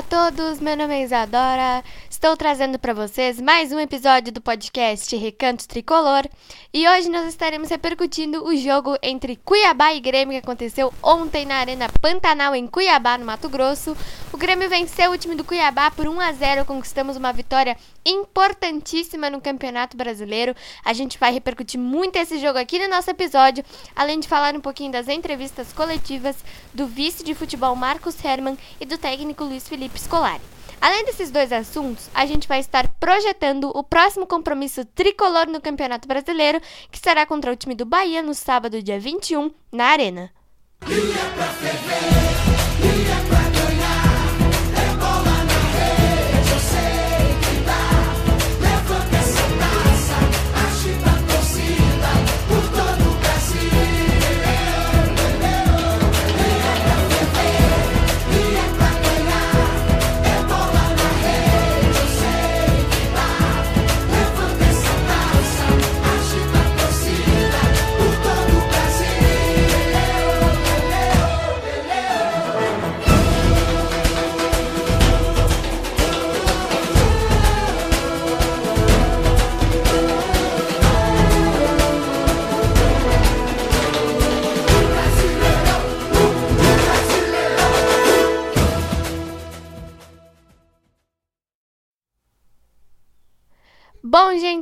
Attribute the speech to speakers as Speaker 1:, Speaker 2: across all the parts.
Speaker 1: a todos, meu nome é Isadora. Estou trazendo para vocês mais um episódio do podcast Recanto Tricolor e hoje nós estaremos repercutindo o jogo entre Cuiabá e Grêmio que aconteceu ontem na Arena Pantanal em Cuiabá, no Mato Grosso. O Grêmio venceu o time do Cuiabá por 1 a 0, conquistamos uma vitória importantíssima no Campeonato Brasileiro. A gente vai repercutir muito esse jogo aqui no nosso episódio, além de falar um pouquinho das entrevistas coletivas do vice de futebol Marcos Herman e do técnico Luiz Felipe Scolari. Além desses dois assuntos, a gente vai estar projetando o próximo compromisso tricolor no Campeonato Brasileiro, que será contra o time do Bahia no sábado, dia 21, na Arena.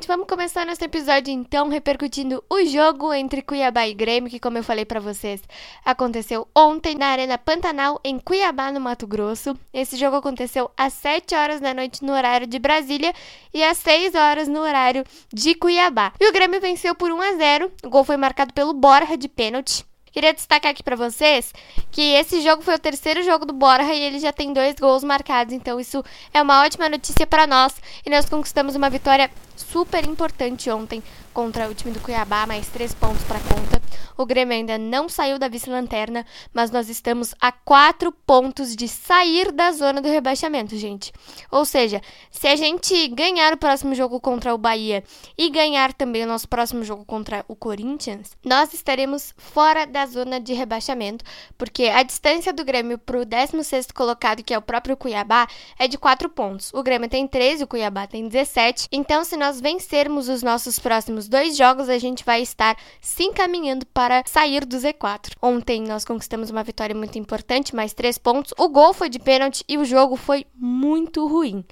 Speaker 1: Vamos começar nosso episódio então repercutindo o jogo entre Cuiabá e Grêmio, que, como eu falei para vocês, aconteceu ontem na Arena Pantanal, em Cuiabá, no Mato Grosso. Esse jogo aconteceu às 7 horas da noite no horário de Brasília e às 6 horas no horário de Cuiabá. E o Grêmio venceu por 1 a 0. O gol foi marcado pelo Borja de pênalti. Queria destacar aqui para vocês que esse jogo foi o terceiro jogo do Borja e ele já tem dois gols marcados, então isso é uma ótima notícia para nós e nós conquistamos uma vitória super importante ontem contra o time do Cuiabá, mais três pontos para conta. O Grêmio ainda não saiu da vice-lanterna, mas nós estamos a quatro pontos de sair da zona do rebaixamento, gente. Ou seja, se a gente ganhar o próximo jogo contra o Bahia e ganhar também o nosso próximo jogo contra o Corinthians, nós estaremos fora da zona de rebaixamento, porque a distância do Grêmio para o 16 colocado, que é o próprio Cuiabá, é de quatro pontos. O Grêmio tem 13, o Cuiabá tem 17. Então, se nós vencermos os nossos próximos dois jogos, a gente vai estar se encaminhando para para sair do Z4. Ontem nós conquistamos uma vitória muito importante, mais três pontos. O gol foi de pênalti e o jogo foi muito ruim.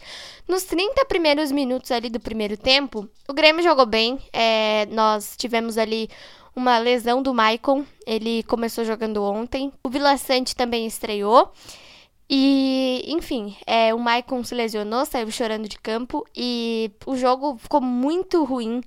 Speaker 1: Nos 30 primeiros minutos ali do primeiro tempo, o Grêmio jogou bem. É, nós tivemos ali uma lesão do Maicon. Ele começou jogando ontem. O Vila Sante também estreou. E, enfim, é, o Maicon se lesionou, saiu chorando de campo e o jogo ficou muito ruim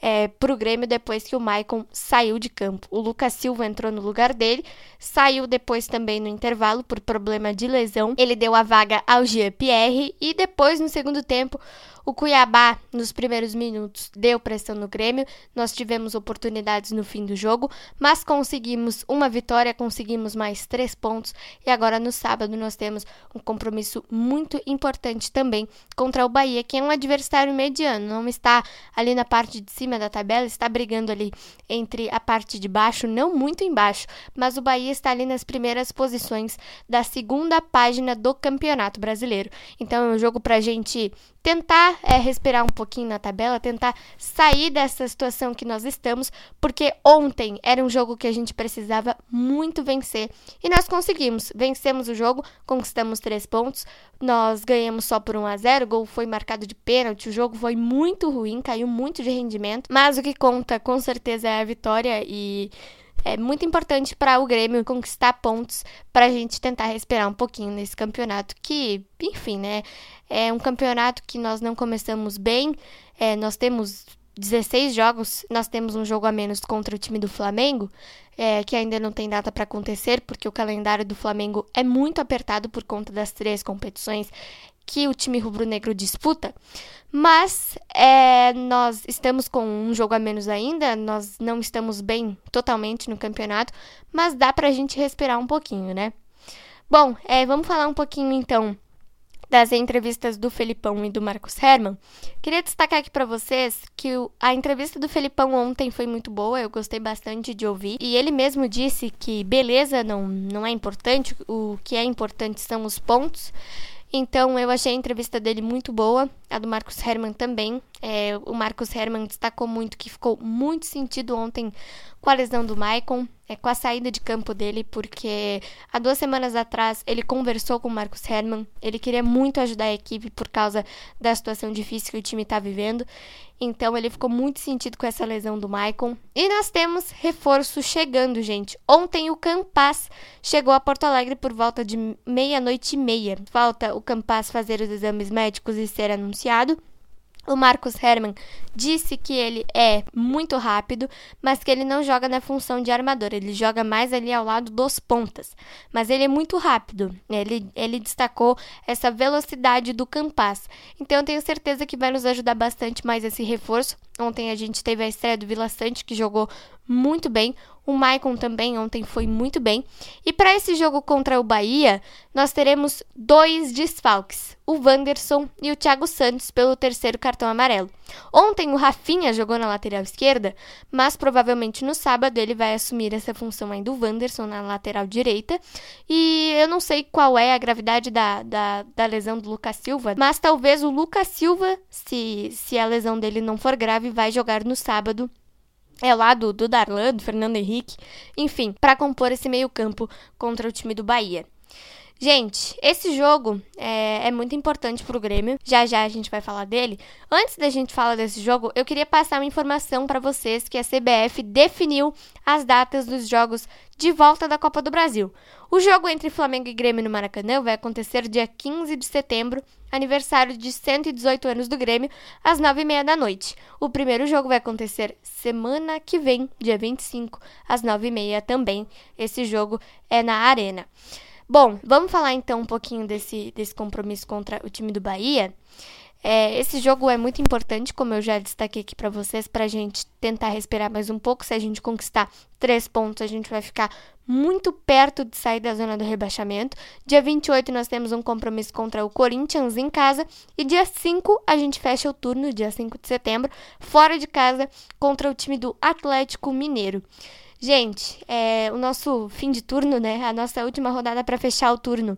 Speaker 1: é, para o Grêmio depois que o Maicon saiu de campo. O Lucas Silva entrou no lugar dele, saiu depois também no intervalo por problema de lesão. Ele deu a vaga ao Jean Pierre e depois, no segundo tempo, o Cuiabá, nos primeiros minutos, deu pressão no Grêmio. Nós tivemos oportunidades no fim do jogo, mas conseguimos uma vitória, conseguimos mais três pontos. E agora no sábado nós temos um compromisso muito importante também contra o Bahia, que é um adversário mediano, não está ali na parte de cima da tabela, está brigando ali entre a parte de baixo, não muito embaixo, mas o Bahia está ali nas primeiras posições da segunda página do Campeonato Brasileiro. Então é um jogo para a gente tentar é, respirar um pouquinho na tabela, tentar sair dessa situação que nós estamos, porque ontem era um jogo que a gente precisava muito vencer e nós conseguimos. Vencemos o jogo, conquistamos três pontos, nós ganhamos só por 1 a 0 o gol foi marcado de pênalti, o jogo foi muito ruim, caiu muito de rendimento, mas o que conta com certeza é a vitória e é muito importante para o Grêmio conquistar pontos para a gente tentar respirar um pouquinho nesse campeonato que, enfim, né, é um campeonato que nós não começamos bem. É, nós temos 16 jogos, nós temos um jogo a menos contra o time do Flamengo, é, que ainda não tem data para acontecer, porque o calendário do Flamengo é muito apertado por conta das três competições que o time rubro-negro disputa, mas é, nós estamos com um jogo a menos ainda, nós não estamos bem totalmente no campeonato, mas dá para a gente respirar um pouquinho, né? Bom, é, vamos falar um pouquinho então das entrevistas do Felipão e do Marcos Herman, queria destacar aqui para vocês que a entrevista do Felipão ontem foi muito boa, eu gostei bastante de ouvir, e ele mesmo disse que beleza não, não é importante, o que é importante são os pontos. Então eu achei a entrevista dele muito boa, a do Marcos Herman também. É, o Marcos Herman destacou muito que ficou muito sentido ontem com a lesão do Maicon, é, com a saída de campo dele, porque há duas semanas atrás ele conversou com o Marcos Herman, ele queria muito ajudar a equipe por causa da situação difícil que o time está vivendo. Então ele ficou muito sentido com essa lesão do Maicon. E nós temos reforço chegando, gente. Ontem o Campas chegou a Porto Alegre por volta de meia-noite e meia. Falta o Campas fazer os exames médicos e ser anunciado. O Marcos Herman disse que ele é muito rápido, mas que ele não joga na função de armador, ele joga mais ali ao lado dos pontas. Mas ele é muito rápido, ele, ele destacou essa velocidade do Campas. Então eu tenho certeza que vai nos ajudar bastante mais esse reforço. Ontem a gente teve a estreia do Vila Sante, que jogou muito bem. O Maicon também ontem foi muito bem. E para esse jogo contra o Bahia, nós teremos dois desfalques: o Wanderson e o Thiago Santos pelo terceiro cartão amarelo. Ontem o Rafinha jogou na lateral esquerda, mas provavelmente no sábado ele vai assumir essa função aí do Wanderson na lateral direita. E eu não sei qual é a gravidade da, da, da lesão do Lucas Silva, mas talvez o Lucas Silva, se, se a lesão dele não for grave, vai jogar no sábado é lá do, do Darlan, do Fernando Henrique, enfim, para compor esse meio-campo contra o time do Bahia. Gente, esse jogo é, é muito importante para o Grêmio. Já já a gente vai falar dele. Antes da gente falar desse jogo, eu queria passar uma informação para vocês que a CBF definiu as datas dos jogos de volta da Copa do Brasil. O jogo entre Flamengo e Grêmio no Maracanã vai acontecer dia 15 de setembro, aniversário de 118 anos do Grêmio, às 9h30 da noite. O primeiro jogo vai acontecer semana que vem, dia 25, às 9h30 também. Esse jogo é na Arena. Bom, vamos falar então um pouquinho desse, desse compromisso contra o time do Bahia. É, esse jogo é muito importante, como eu já destaquei aqui para vocês, para a gente tentar respirar mais um pouco. Se a gente conquistar três pontos, a gente vai ficar muito perto de sair da zona do rebaixamento. Dia 28 nós temos um compromisso contra o Corinthians em casa. E dia 5 a gente fecha o turno, dia 5 de setembro, fora de casa, contra o time do Atlético Mineiro. Gente, é, o nosso fim de turno, né? A nossa última rodada para fechar o turno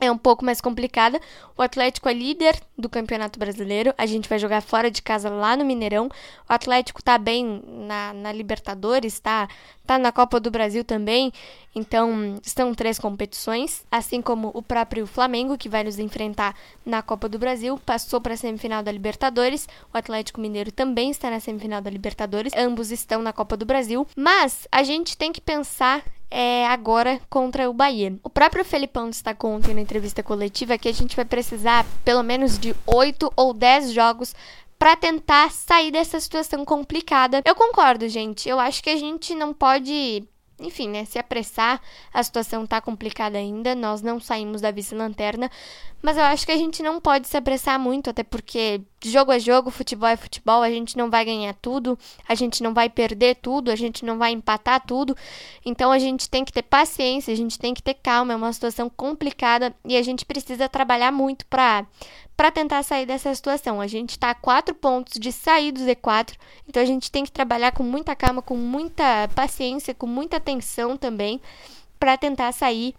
Speaker 1: é um pouco mais complicada. O Atlético é líder do Campeonato Brasileiro. A gente vai jogar fora de casa lá no Mineirão. O Atlético tá bem na, na Libertadores, tá, tá na Copa do Brasil também. Então, estão três competições, assim como o próprio Flamengo, que vai nos enfrentar na Copa do Brasil, passou para a semifinal da Libertadores. O Atlético Mineiro também está na semifinal da Libertadores. Ambos estão na Copa do Brasil. Mas a gente tem que pensar é, agora contra o Bahia. O próprio Felipão destacou ontem na entrevista coletiva que a gente vai precisar pelo menos de 8 ou 10 jogos para tentar sair dessa situação complicada. Eu concordo, gente. Eu acho que a gente não pode enfim, né, se apressar, a situação tá complicada ainda, nós não saímos da vice-lanterna, mas eu acho que a gente não pode se apressar muito, até porque jogo é jogo, futebol é futebol, a gente não vai ganhar tudo, a gente não vai perder tudo, a gente não vai empatar tudo, então a gente tem que ter paciência, a gente tem que ter calma, é uma situação complicada e a gente precisa trabalhar muito para para tentar sair dessa situação. A gente está a quatro pontos de sair do Z4, então a gente tem que trabalhar com muita calma, com muita paciência, com muita atenção também, para tentar sair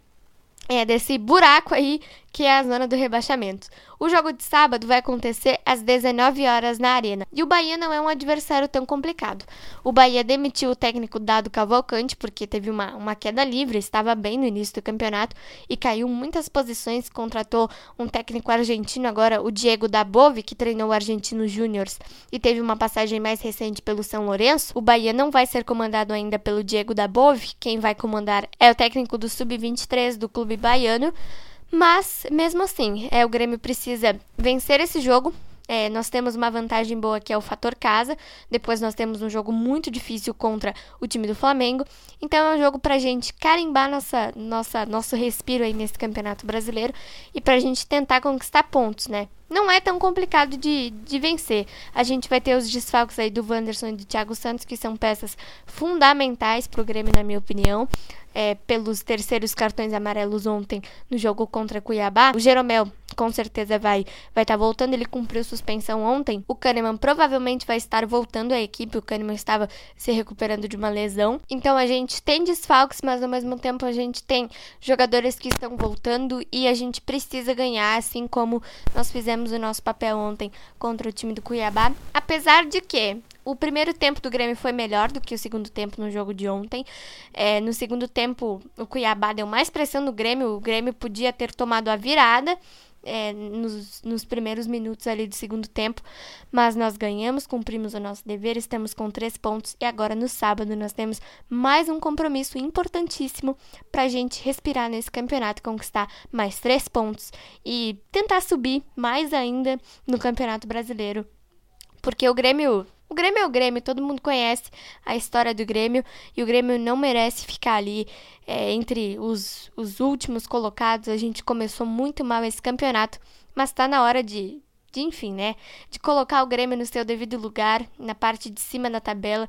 Speaker 1: é, desse buraco aí que é a zona do rebaixamento. O jogo de sábado vai acontecer às 19 horas na Arena. E o Bahia não é um adversário tão complicado. O Bahia demitiu o técnico Dado Cavalcante porque teve uma, uma queda livre, estava bem no início do campeonato e caiu muitas posições. Contratou um técnico argentino agora, o Diego Dabove, que treinou o Argentino Júniors e teve uma passagem mais recente pelo São Lourenço. O Bahia não vai ser comandado ainda pelo Diego Dabove. Quem vai comandar é o técnico do Sub-23 do clube baiano. Mas, mesmo assim, é, o Grêmio precisa vencer esse jogo. É, nós temos uma vantagem boa que é o fator casa. Depois nós temos um jogo muito difícil contra o time do Flamengo. Então é um jogo pra gente carimbar nossa, nossa, nosso respiro aí nesse campeonato brasileiro e pra gente tentar conquistar pontos, né? Não é tão complicado de, de vencer. A gente vai ter os desfalques aí do Wanderson e do Thiago Santos, que são peças fundamentais para o Grêmio, na minha opinião é, pelos terceiros cartões amarelos ontem no jogo contra Cuiabá. O Jeromel com certeza vai vai estar tá voltando, ele cumpriu suspensão ontem. O Kahneman provavelmente vai estar voltando à equipe, o Kahneman estava se recuperando de uma lesão. Então a gente tem desfalques, mas ao mesmo tempo a gente tem jogadores que estão voltando e a gente precisa ganhar, assim como nós fizemos o nosso papel ontem contra o time do Cuiabá. Apesar de que o primeiro tempo do Grêmio foi melhor do que o segundo tempo no jogo de ontem. É, no segundo tempo, o Cuiabá deu mais pressão no Grêmio. O Grêmio podia ter tomado a virada. É, nos, nos, primeiros minutos ali do segundo tempo, mas nós ganhamos, cumprimos o nosso dever, estamos com três pontos e agora no sábado nós temos mais um compromisso importantíssimo para a gente respirar nesse campeonato, conquistar mais três pontos e tentar subir mais ainda no campeonato brasileiro, porque o Grêmio o Grêmio é o Grêmio, todo mundo conhece a história do Grêmio e o Grêmio não merece ficar ali é, entre os, os últimos colocados. A gente começou muito mal esse campeonato, mas está na hora de, de, enfim, né? De colocar o Grêmio no seu devido lugar, na parte de cima da tabela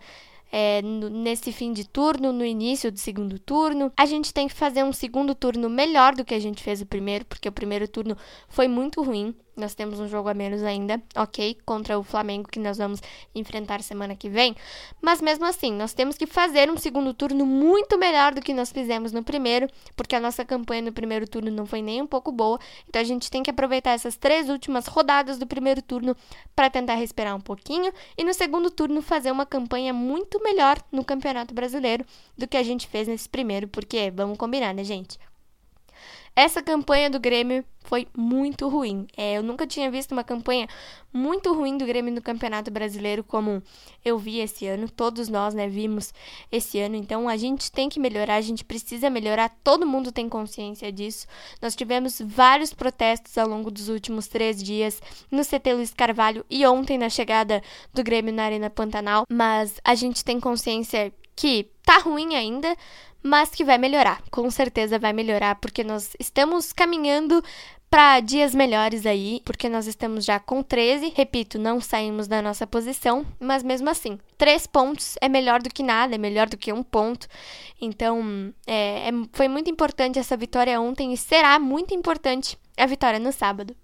Speaker 1: é, nesse fim de turno, no início do segundo turno. A gente tem que fazer um segundo turno melhor do que a gente fez o primeiro, porque o primeiro turno foi muito ruim. Nós temos um jogo a menos ainda, ok? Contra o Flamengo que nós vamos enfrentar semana que vem. Mas mesmo assim, nós temos que fazer um segundo turno muito melhor do que nós fizemos no primeiro, porque a nossa campanha no primeiro turno não foi nem um pouco boa. Então a gente tem que aproveitar essas três últimas rodadas do primeiro turno para tentar respirar um pouquinho e no segundo turno fazer uma campanha muito melhor no Campeonato Brasileiro do que a gente fez nesse primeiro, porque vamos combinar, né, gente? Essa campanha do Grêmio foi muito ruim. É, eu nunca tinha visto uma campanha muito ruim do Grêmio no Campeonato Brasileiro como eu vi esse ano. Todos nós, né, vimos esse ano. Então a gente tem que melhorar, a gente precisa melhorar. Todo mundo tem consciência disso. Nós tivemos vários protestos ao longo dos últimos três dias no CT Luiz Carvalho e ontem na chegada do Grêmio na Arena Pantanal. Mas a gente tem consciência que tá ruim ainda, mas que vai melhorar. Com certeza vai melhorar, porque nós estamos caminhando para dias melhores aí, porque nós estamos já com 13. Repito, não saímos da nossa posição, mas mesmo assim, três pontos é melhor do que nada, é melhor do que um ponto. Então, é, é, foi muito importante essa vitória ontem e será muito importante a vitória no sábado.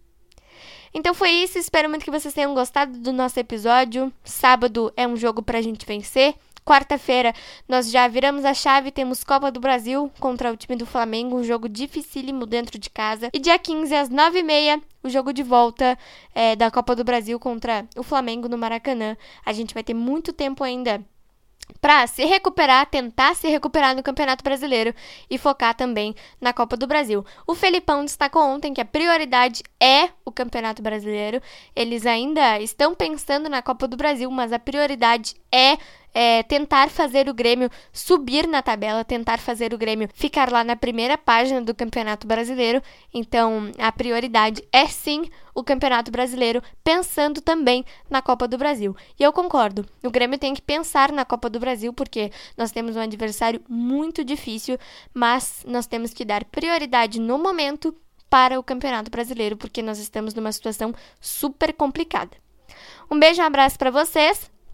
Speaker 1: Então foi isso, espero muito que vocês tenham gostado do nosso episódio. Sábado é um jogo pra gente vencer. Quarta-feira, nós já viramos a chave, temos Copa do Brasil contra o time do Flamengo, um jogo dificílimo dentro de casa. E dia 15, às 9h30, o jogo de volta é, da Copa do Brasil contra o Flamengo no Maracanã. A gente vai ter muito tempo ainda para se recuperar, tentar se recuperar no Campeonato Brasileiro e focar também na Copa do Brasil. O Felipão destacou ontem que a prioridade é o Campeonato Brasileiro. Eles ainda estão pensando na Copa do Brasil, mas a prioridade é é, tentar fazer o Grêmio subir na tabela, tentar fazer o Grêmio ficar lá na primeira página do Campeonato Brasileiro. Então, a prioridade é sim o Campeonato Brasileiro, pensando também na Copa do Brasil. E eu concordo, o Grêmio tem que pensar na Copa do Brasil, porque nós temos um adversário muito difícil, mas nós temos que dar prioridade no momento para o Campeonato Brasileiro, porque nós estamos numa situação super complicada. Um beijo um abraço para vocês